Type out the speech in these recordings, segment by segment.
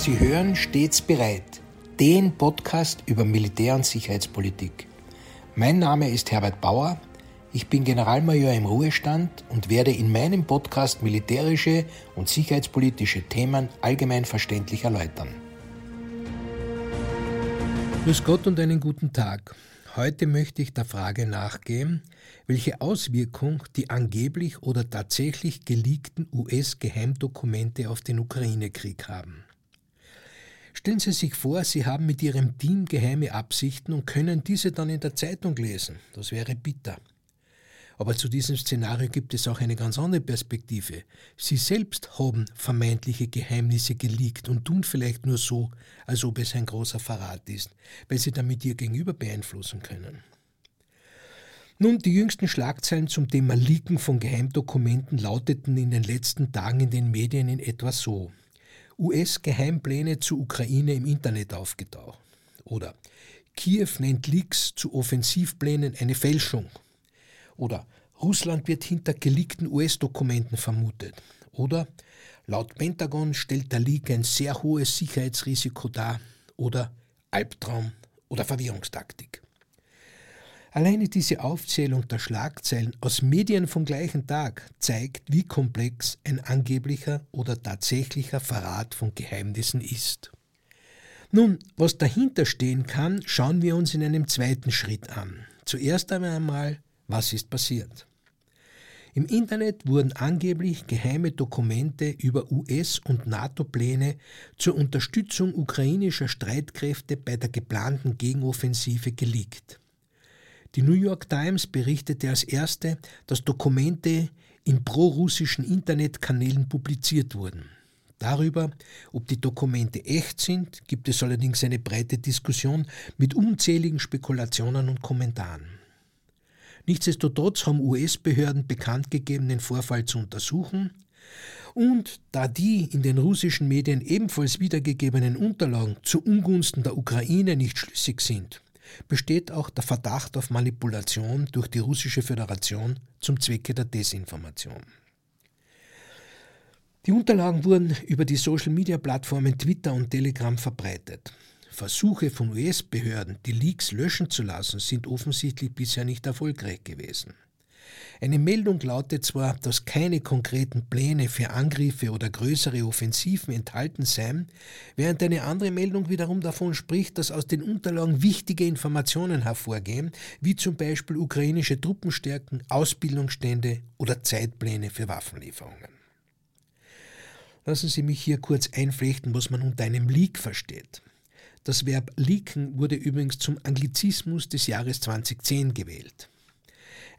Sie hören stets bereit, den Podcast über Militär- und Sicherheitspolitik. Mein Name ist Herbert Bauer, ich bin Generalmajor im Ruhestand und werde in meinem Podcast militärische und sicherheitspolitische Themen allgemein verständlich erläutern. Grüß Gott und einen guten Tag. Heute möchte ich der Frage nachgehen, welche Auswirkung die angeblich oder tatsächlich geleakten US-Geheimdokumente auf den Ukraine-Krieg haben. Stellen Sie sich vor, Sie haben mit Ihrem Team geheime Absichten und können diese dann in der Zeitung lesen. Das wäre bitter. Aber zu diesem Szenario gibt es auch eine ganz andere Perspektive. Sie selbst haben vermeintliche Geheimnisse geleakt und tun vielleicht nur so, als ob es ein großer Verrat ist, weil sie damit ihr Gegenüber beeinflussen können. Nun, die jüngsten Schlagzeilen zum Thema Leaken von Geheimdokumenten lauteten in den letzten Tagen in den Medien in etwa so. US-Geheimpläne zur Ukraine im Internet aufgetaucht. Oder Kiew nennt Leaks zu Offensivplänen eine Fälschung. Oder Russland wird hinter geleakten US-Dokumenten vermutet. Oder laut Pentagon stellt der Leak ein sehr hohes Sicherheitsrisiko dar. Oder Albtraum oder Verwirrungstaktik. Alleine diese Aufzählung der Schlagzeilen aus Medien vom gleichen Tag zeigt, wie komplex ein angeblicher oder tatsächlicher Verrat von Geheimnissen ist. Nun, was dahinter stehen kann, schauen wir uns in einem zweiten Schritt an. Zuerst einmal was ist passiert? Im Internet wurden angeblich geheime Dokumente über US- und NATO-Pläne zur Unterstützung ukrainischer Streitkräfte bei der geplanten Gegenoffensive geleakt. Die New York Times berichtete als erste, dass Dokumente in prorussischen Internetkanälen publiziert wurden. Darüber, ob die Dokumente echt sind, gibt es allerdings eine breite Diskussion mit unzähligen Spekulationen und Kommentaren. Nichtsdestotrotz haben US-Behörden bekannt gegeben, den Vorfall zu untersuchen. Und da die in den russischen Medien ebenfalls wiedergegebenen Unterlagen zu Ungunsten der Ukraine nicht schlüssig sind, besteht auch der Verdacht auf Manipulation durch die russische Föderation zum Zwecke der Desinformation. Die Unterlagen wurden über die Social-Media-Plattformen Twitter und Telegram verbreitet. Versuche von US-Behörden, die Leaks löschen zu lassen, sind offensichtlich bisher nicht erfolgreich gewesen. Eine Meldung lautet zwar, dass keine konkreten Pläne für Angriffe oder größere Offensiven enthalten seien, während eine andere Meldung wiederum davon spricht, dass aus den Unterlagen wichtige Informationen hervorgehen, wie zum Beispiel ukrainische Truppenstärken, Ausbildungsstände oder Zeitpläne für Waffenlieferungen. Lassen Sie mich hier kurz einflechten, was man unter einem Leak versteht. Das Verb leaken wurde übrigens zum Anglizismus des Jahres 2010 gewählt.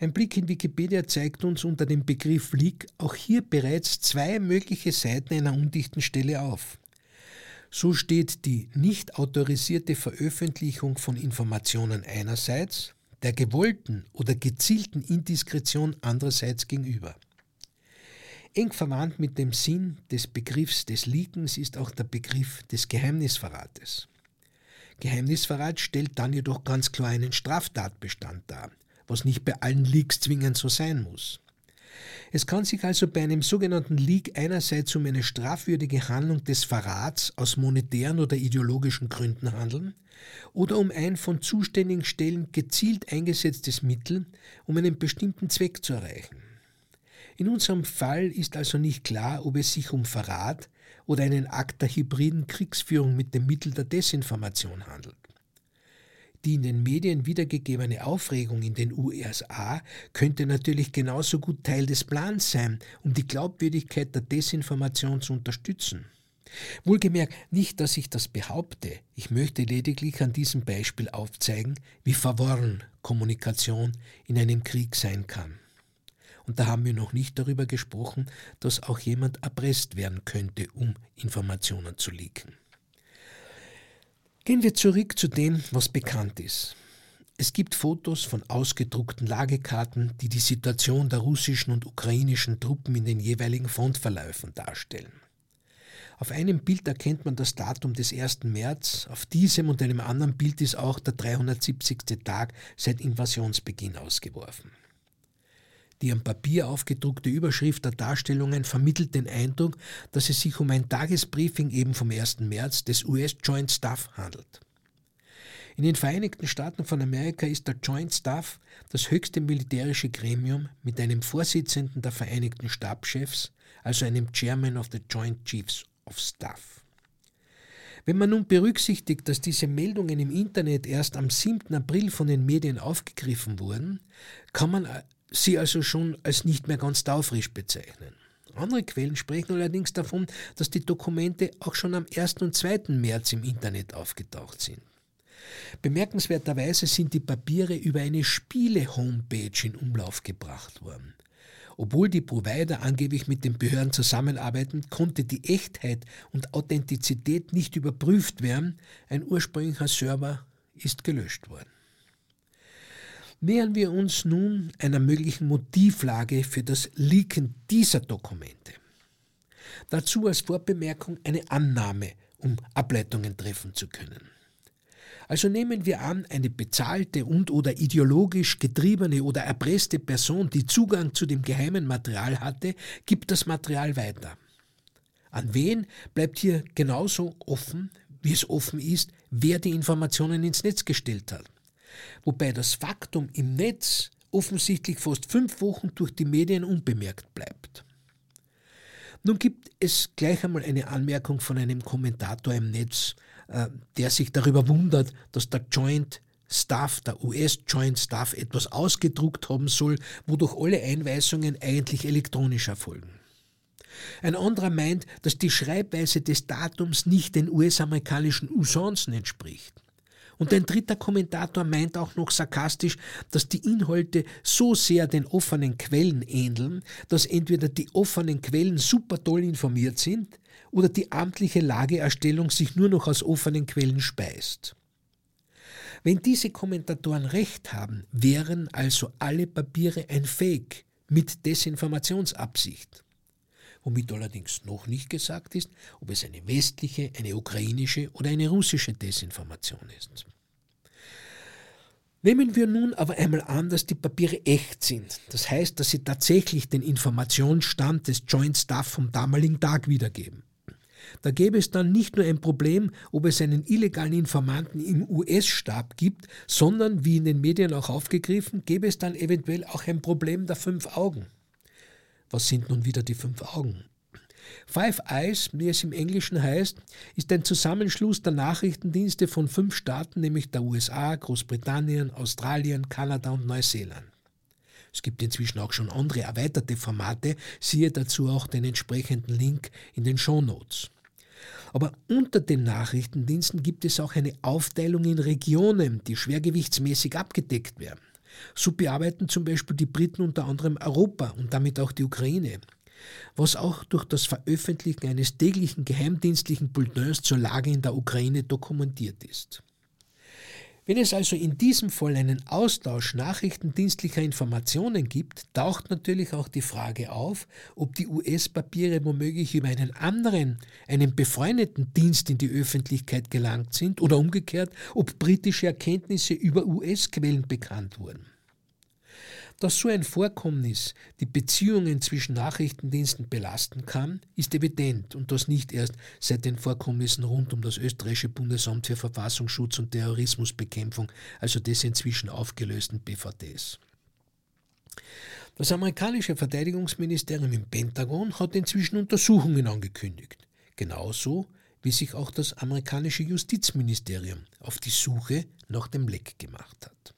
Ein Blick in Wikipedia zeigt uns unter dem Begriff Leak auch hier bereits zwei mögliche Seiten einer undichten Stelle auf. So steht die nicht autorisierte Veröffentlichung von Informationen einerseits der gewollten oder gezielten Indiskretion andererseits gegenüber. Eng verwandt mit dem Sinn des Begriffs des Leakens ist auch der Begriff des Geheimnisverrates. Geheimnisverrat stellt dann jedoch ganz klar einen Straftatbestand dar, was nicht bei allen Leaks zwingend so sein muss. Es kann sich also bei einem sogenannten Leak einerseits um eine strafwürdige Handlung des Verrats aus monetären oder ideologischen Gründen handeln oder um ein von zuständigen Stellen gezielt eingesetztes Mittel, um einen bestimmten Zweck zu erreichen. In unserem Fall ist also nicht klar, ob es sich um Verrat oder einen Akt der hybriden Kriegsführung mit dem Mittel der Desinformation handelt. Die in den Medien wiedergegebene Aufregung in den USA könnte natürlich genauso gut Teil des Plans sein, um die Glaubwürdigkeit der Desinformation zu unterstützen. Wohlgemerkt nicht, dass ich das behaupte, ich möchte lediglich an diesem Beispiel aufzeigen, wie verworren Kommunikation in einem Krieg sein kann. Und da haben wir noch nicht darüber gesprochen, dass auch jemand erpresst werden könnte, um Informationen zu leaken. Gehen wir zurück zu dem, was bekannt ist. Es gibt Fotos von ausgedruckten Lagekarten, die die Situation der russischen und ukrainischen Truppen in den jeweiligen Frontverläufen darstellen. Auf einem Bild erkennt man das Datum des 1. März, auf diesem und einem anderen Bild ist auch der 370. Tag seit Invasionsbeginn ausgeworfen. Die am Papier aufgedruckte Überschrift der Darstellungen vermittelt den Eindruck, dass es sich um ein Tagesbriefing eben vom 1. März des US Joint Staff handelt. In den Vereinigten Staaten von Amerika ist der Joint Staff das höchste militärische Gremium mit einem Vorsitzenden der Vereinigten Stabschefs, also einem Chairman of the Joint Chiefs of Staff. Wenn man nun berücksichtigt, dass diese Meldungen im Internet erst am 7. April von den Medien aufgegriffen wurden, kann man sie also schon als nicht mehr ganz taufrisch bezeichnen. Andere Quellen sprechen allerdings davon, dass die Dokumente auch schon am 1. und 2. März im Internet aufgetaucht sind. Bemerkenswerterweise sind die Papiere über eine Spiele-Homepage in Umlauf gebracht worden. Obwohl die Provider angeblich mit den Behörden zusammenarbeiten, konnte die Echtheit und Authentizität nicht überprüft werden. Ein ursprünglicher Server ist gelöscht worden. Nähern wir uns nun einer möglichen Motivlage für das Leaken dieser Dokumente. Dazu als Vorbemerkung eine Annahme, um Ableitungen treffen zu können. Also nehmen wir an, eine bezahlte und oder ideologisch getriebene oder erpresste Person, die Zugang zu dem geheimen Material hatte, gibt das Material weiter. An wen bleibt hier genauso offen, wie es offen ist, wer die Informationen ins Netz gestellt hat. Wobei das Faktum im Netz offensichtlich fast fünf Wochen durch die Medien unbemerkt bleibt. Nun gibt es gleich einmal eine Anmerkung von einem Kommentator im Netz, äh, der sich darüber wundert, dass der Joint Staff, der US Joint Staff etwas ausgedruckt haben soll, wodurch alle Einweisungen eigentlich elektronisch erfolgen. Ein anderer meint, dass die Schreibweise des Datums nicht den US-amerikanischen Usancen entspricht. Und ein dritter Kommentator meint auch noch sarkastisch, dass die Inhalte so sehr den offenen Quellen ähneln, dass entweder die offenen Quellen super toll informiert sind oder die amtliche Lageerstellung sich nur noch aus offenen Quellen speist. Wenn diese Kommentatoren recht haben, wären also alle Papiere ein Fake mit Desinformationsabsicht. Womit allerdings noch nicht gesagt ist, ob es eine westliche, eine ukrainische oder eine russische Desinformation ist. Nehmen wir nun aber einmal an, dass die Papiere echt sind. Das heißt, dass sie tatsächlich den Informationsstand des Joint Staff vom damaligen Tag wiedergeben. Da gäbe es dann nicht nur ein Problem, ob es einen illegalen Informanten im US-Stab gibt, sondern, wie in den Medien auch aufgegriffen, gäbe es dann eventuell auch ein Problem der fünf Augen. Was sind nun wieder die fünf Augen? Five Eyes, wie es im Englischen heißt, ist ein Zusammenschluss der Nachrichtendienste von fünf Staaten, nämlich der USA, Großbritannien, Australien, Kanada und Neuseeland. Es gibt inzwischen auch schon andere erweiterte Formate, siehe dazu auch den entsprechenden Link in den Show Notes. Aber unter den Nachrichtendiensten gibt es auch eine Aufteilung in Regionen, die schwergewichtsmäßig abgedeckt werden. So bearbeiten zum Beispiel die Briten unter anderem Europa und damit auch die Ukraine, was auch durch das Veröffentlichen eines täglichen geheimdienstlichen Bulletins zur Lage in der Ukraine dokumentiert ist. Wenn es also in diesem Fall einen Austausch nachrichtendienstlicher Informationen gibt, taucht natürlich auch die Frage auf, ob die US-Papiere womöglich über einen anderen, einen befreundeten Dienst in die Öffentlichkeit gelangt sind oder umgekehrt, ob britische Erkenntnisse über US-Quellen bekannt wurden. Dass so ein Vorkommnis die Beziehungen zwischen Nachrichtendiensten belasten kann, ist evident und das nicht erst seit den Vorkommnissen rund um das österreichische Bundesamt für Verfassungsschutz und Terrorismusbekämpfung, also des inzwischen aufgelösten BVDs. Das amerikanische Verteidigungsministerium im Pentagon hat inzwischen Untersuchungen angekündigt, genauso wie sich auch das amerikanische Justizministerium auf die Suche nach dem Leck gemacht hat.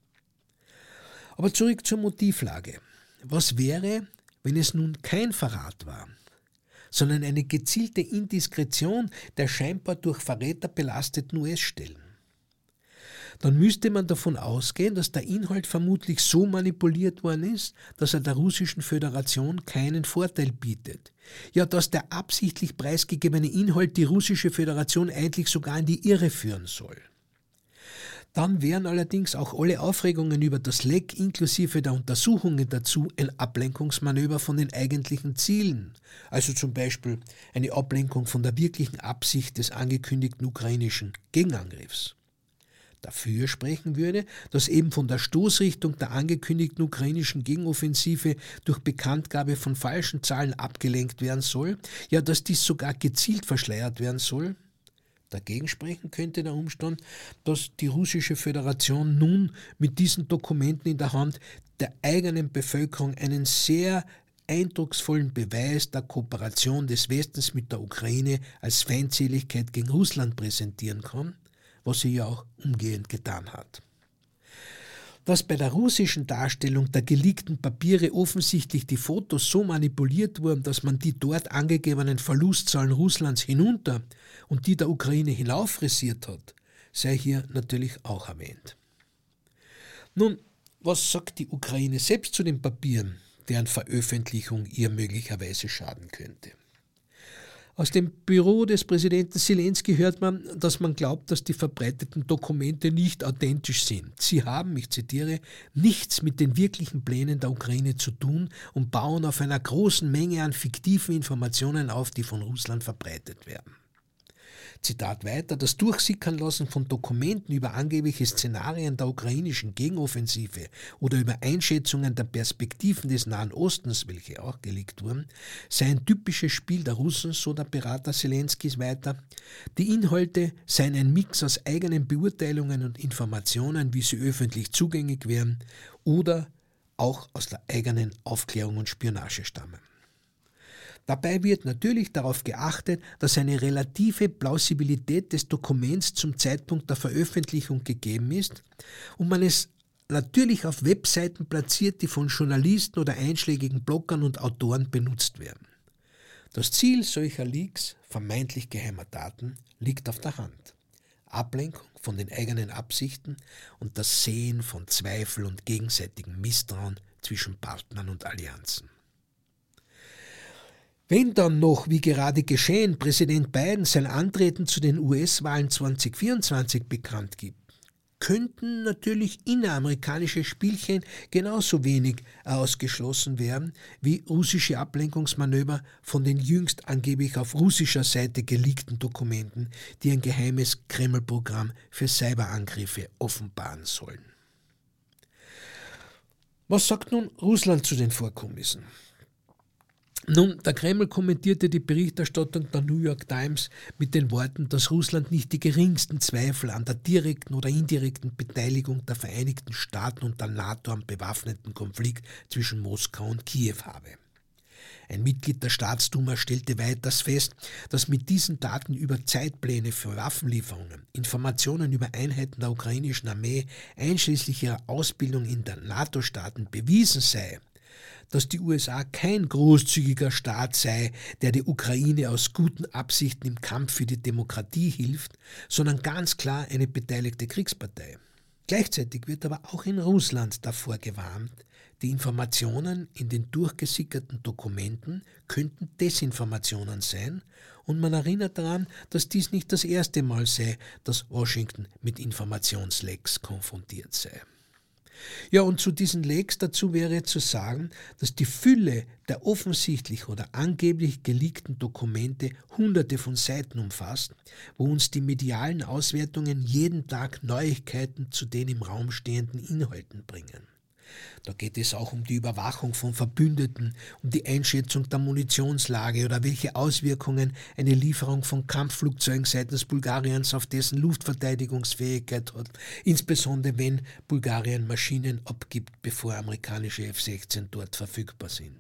Aber zurück zur Motivlage. Was wäre, wenn es nun kein Verrat war, sondern eine gezielte Indiskretion der scheinbar durch Verräter belasteten US-Stellen? Dann müsste man davon ausgehen, dass der Inhalt vermutlich so manipuliert worden ist, dass er der russischen Föderation keinen Vorteil bietet. Ja, dass der absichtlich preisgegebene Inhalt die russische Föderation eigentlich sogar in die Irre führen soll. Dann wären allerdings auch alle Aufregungen über das Leck inklusive der Untersuchungen dazu ein Ablenkungsmanöver von den eigentlichen Zielen, also zum Beispiel eine Ablenkung von der wirklichen Absicht des angekündigten ukrainischen Gegenangriffs. dafür sprechen würde, dass eben von der Stoßrichtung der angekündigten ukrainischen Gegenoffensive durch Bekanntgabe von falschen Zahlen abgelenkt werden soll, ja, dass dies sogar gezielt verschleiert werden soll. Dagegen sprechen könnte der Umstand, dass die russische Föderation nun mit diesen Dokumenten in der Hand der eigenen Bevölkerung einen sehr eindrucksvollen Beweis der Kooperation des Westens mit der Ukraine als Feindseligkeit gegen Russland präsentieren kann was sie ja auch umgehend getan hat. Dass bei der russischen Darstellung der geleakten Papiere offensichtlich die Fotos so manipuliert wurden, dass man die dort angegebenen Verlustzahlen Russlands hinunter und die der Ukraine hinauffrisiert hat, sei hier natürlich auch erwähnt. Nun, was sagt die Ukraine selbst zu den Papieren, deren Veröffentlichung ihr möglicherweise schaden könnte? Aus dem Büro des Präsidenten Zelensky hört man, dass man glaubt, dass die verbreiteten Dokumente nicht authentisch sind. Sie haben, ich zitiere, nichts mit den wirklichen Plänen der Ukraine zu tun und bauen auf einer großen Menge an fiktiven Informationen auf, die von Russland verbreitet werden. Zitat weiter, das Durchsickern lassen von Dokumenten über angebliche Szenarien der ukrainischen Gegenoffensive oder über Einschätzungen der Perspektiven des Nahen Ostens, welche auch gelegt wurden, sei ein typisches Spiel der Russen, so der Berater Zelenskis weiter. Die Inhalte seien ein Mix aus eigenen Beurteilungen und Informationen, wie sie öffentlich zugänglich wären, oder auch aus der eigenen Aufklärung und Spionage stammen. Dabei wird natürlich darauf geachtet, dass eine relative Plausibilität des Dokuments zum Zeitpunkt der Veröffentlichung gegeben ist und man es natürlich auf Webseiten platziert, die von Journalisten oder einschlägigen Bloggern und Autoren benutzt werden. Das Ziel solcher Leaks, vermeintlich geheimer Daten, liegt auf der Hand. Ablenkung von den eigenen Absichten und das Sehen von Zweifel und gegenseitigem Misstrauen zwischen Partnern und Allianzen. Wenn dann noch, wie gerade geschehen, Präsident Biden sein Antreten zu den US-Wahlen 2024 bekannt gibt, könnten natürlich inneramerikanische Spielchen genauso wenig ausgeschlossen werden wie russische Ablenkungsmanöver von den jüngst angeblich auf russischer Seite geleakten Dokumenten, die ein geheimes Kreml-Programm für Cyberangriffe offenbaren sollen. Was sagt nun Russland zu den Vorkommnissen? Nun, der Kreml kommentierte die Berichterstattung der New York Times mit den Worten, dass Russland nicht die geringsten Zweifel an der direkten oder indirekten Beteiligung der Vereinigten Staaten und der NATO am bewaffneten Konflikt zwischen Moskau und Kiew habe. Ein Mitglied der Staatsduma stellte weiters fest, dass mit diesen Daten über Zeitpläne für Waffenlieferungen, Informationen über Einheiten der ukrainischen Armee, einschließlich ihrer Ausbildung in den NATO-Staaten bewiesen sei, dass die USA kein großzügiger Staat sei, der der Ukraine aus guten Absichten im Kampf für die Demokratie hilft, sondern ganz klar eine beteiligte Kriegspartei. Gleichzeitig wird aber auch in Russland davor gewarnt, die Informationen in den durchgesickerten Dokumenten könnten Desinformationen sein und man erinnert daran, dass dies nicht das erste Mal sei, dass Washington mit Informationslecks konfrontiert sei. Ja, und zu diesen Leaks dazu wäre zu sagen, dass die Fülle der offensichtlich oder angeblich geleakten Dokumente hunderte von Seiten umfasst, wo uns die medialen Auswertungen jeden Tag Neuigkeiten zu den im Raum stehenden Inhalten bringen. Da geht es auch um die Überwachung von Verbündeten, um die Einschätzung der Munitionslage oder welche Auswirkungen eine Lieferung von Kampfflugzeugen seitens Bulgariens auf dessen Luftverteidigungsfähigkeit hat, insbesondere wenn Bulgarien Maschinen abgibt, bevor amerikanische F-16 dort verfügbar sind.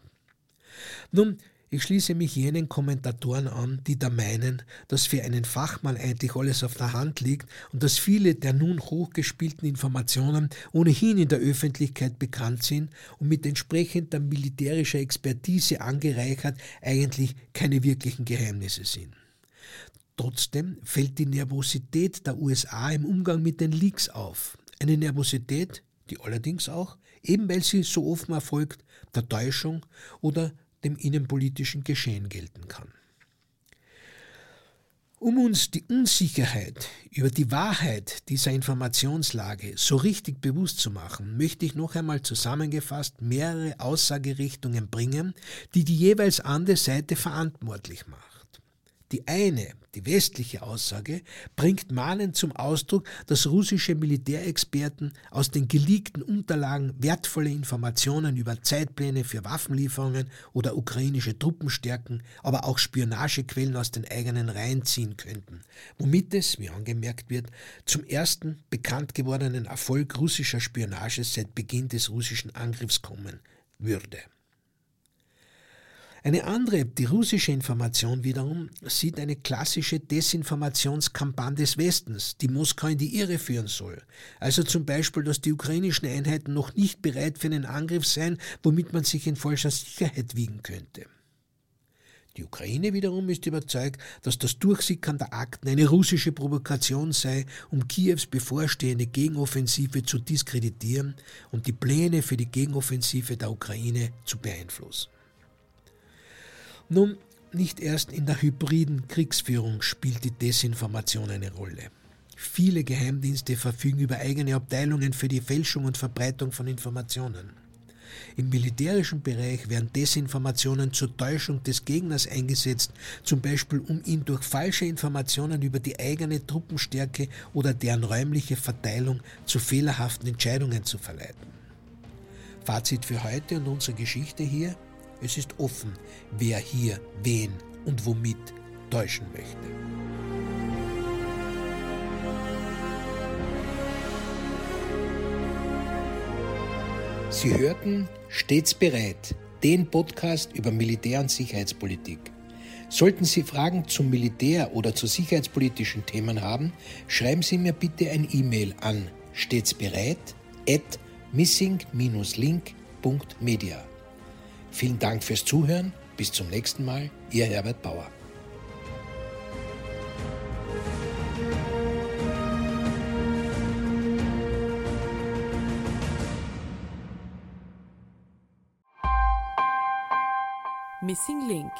Nun, ich schließe mich jenen Kommentatoren an, die da meinen, dass für einen Fachmann eigentlich alles auf der Hand liegt und dass viele der nun hochgespielten Informationen ohnehin in der Öffentlichkeit bekannt sind und mit entsprechender militärischer Expertise angereichert eigentlich keine wirklichen Geheimnisse sind. Trotzdem fällt die Nervosität der USA im Umgang mit den Leaks auf. Eine Nervosität, die allerdings auch, eben weil sie so offen erfolgt, der Täuschung oder dem innenpolitischen Geschehen gelten kann. Um uns die Unsicherheit über die Wahrheit dieser Informationslage so richtig bewusst zu machen, möchte ich noch einmal zusammengefasst mehrere Aussagerichtungen bringen, die die jeweils andere Seite verantwortlich macht. Die eine, die westliche Aussage, bringt mahnend zum Ausdruck, dass russische Militärexperten aus den geleakten Unterlagen wertvolle Informationen über Zeitpläne für Waffenlieferungen oder ukrainische Truppenstärken, aber auch Spionagequellen aus den eigenen Reihen ziehen könnten, womit es, wie angemerkt wird, zum ersten bekannt gewordenen Erfolg russischer Spionage seit Beginn des russischen Angriffs kommen würde. Eine andere, die russische Information wiederum, sieht eine klassische Desinformationskampagne des Westens, die Moskau in die Irre führen soll. Also zum Beispiel, dass die ukrainischen Einheiten noch nicht bereit für einen Angriff seien, womit man sich in falscher Sicherheit wiegen könnte. Die Ukraine wiederum ist überzeugt, dass das Durchsickern der Akten eine russische Provokation sei, um Kiews bevorstehende Gegenoffensive zu diskreditieren und die Pläne für die Gegenoffensive der Ukraine zu beeinflussen. Nun, nicht erst in der hybriden Kriegsführung spielt die Desinformation eine Rolle. Viele Geheimdienste verfügen über eigene Abteilungen für die Fälschung und Verbreitung von Informationen. Im militärischen Bereich werden Desinformationen zur Täuschung des Gegners eingesetzt, zum Beispiel um ihn durch falsche Informationen über die eigene Truppenstärke oder deren räumliche Verteilung zu fehlerhaften Entscheidungen zu verleiten. Fazit für heute und unsere Geschichte hier. Es ist offen, wer hier wen und womit täuschen möchte. Sie hörten Stets bereit, den Podcast über Militär- und Sicherheitspolitik. Sollten Sie Fragen zum Militär oder zu sicherheitspolitischen Themen haben, schreiben Sie mir bitte ein E-Mail an stets bereit at missing-link.media. Vielen Dank fürs Zuhören. Bis zum nächsten Mal. Ihr Herbert Bauer. Missing Link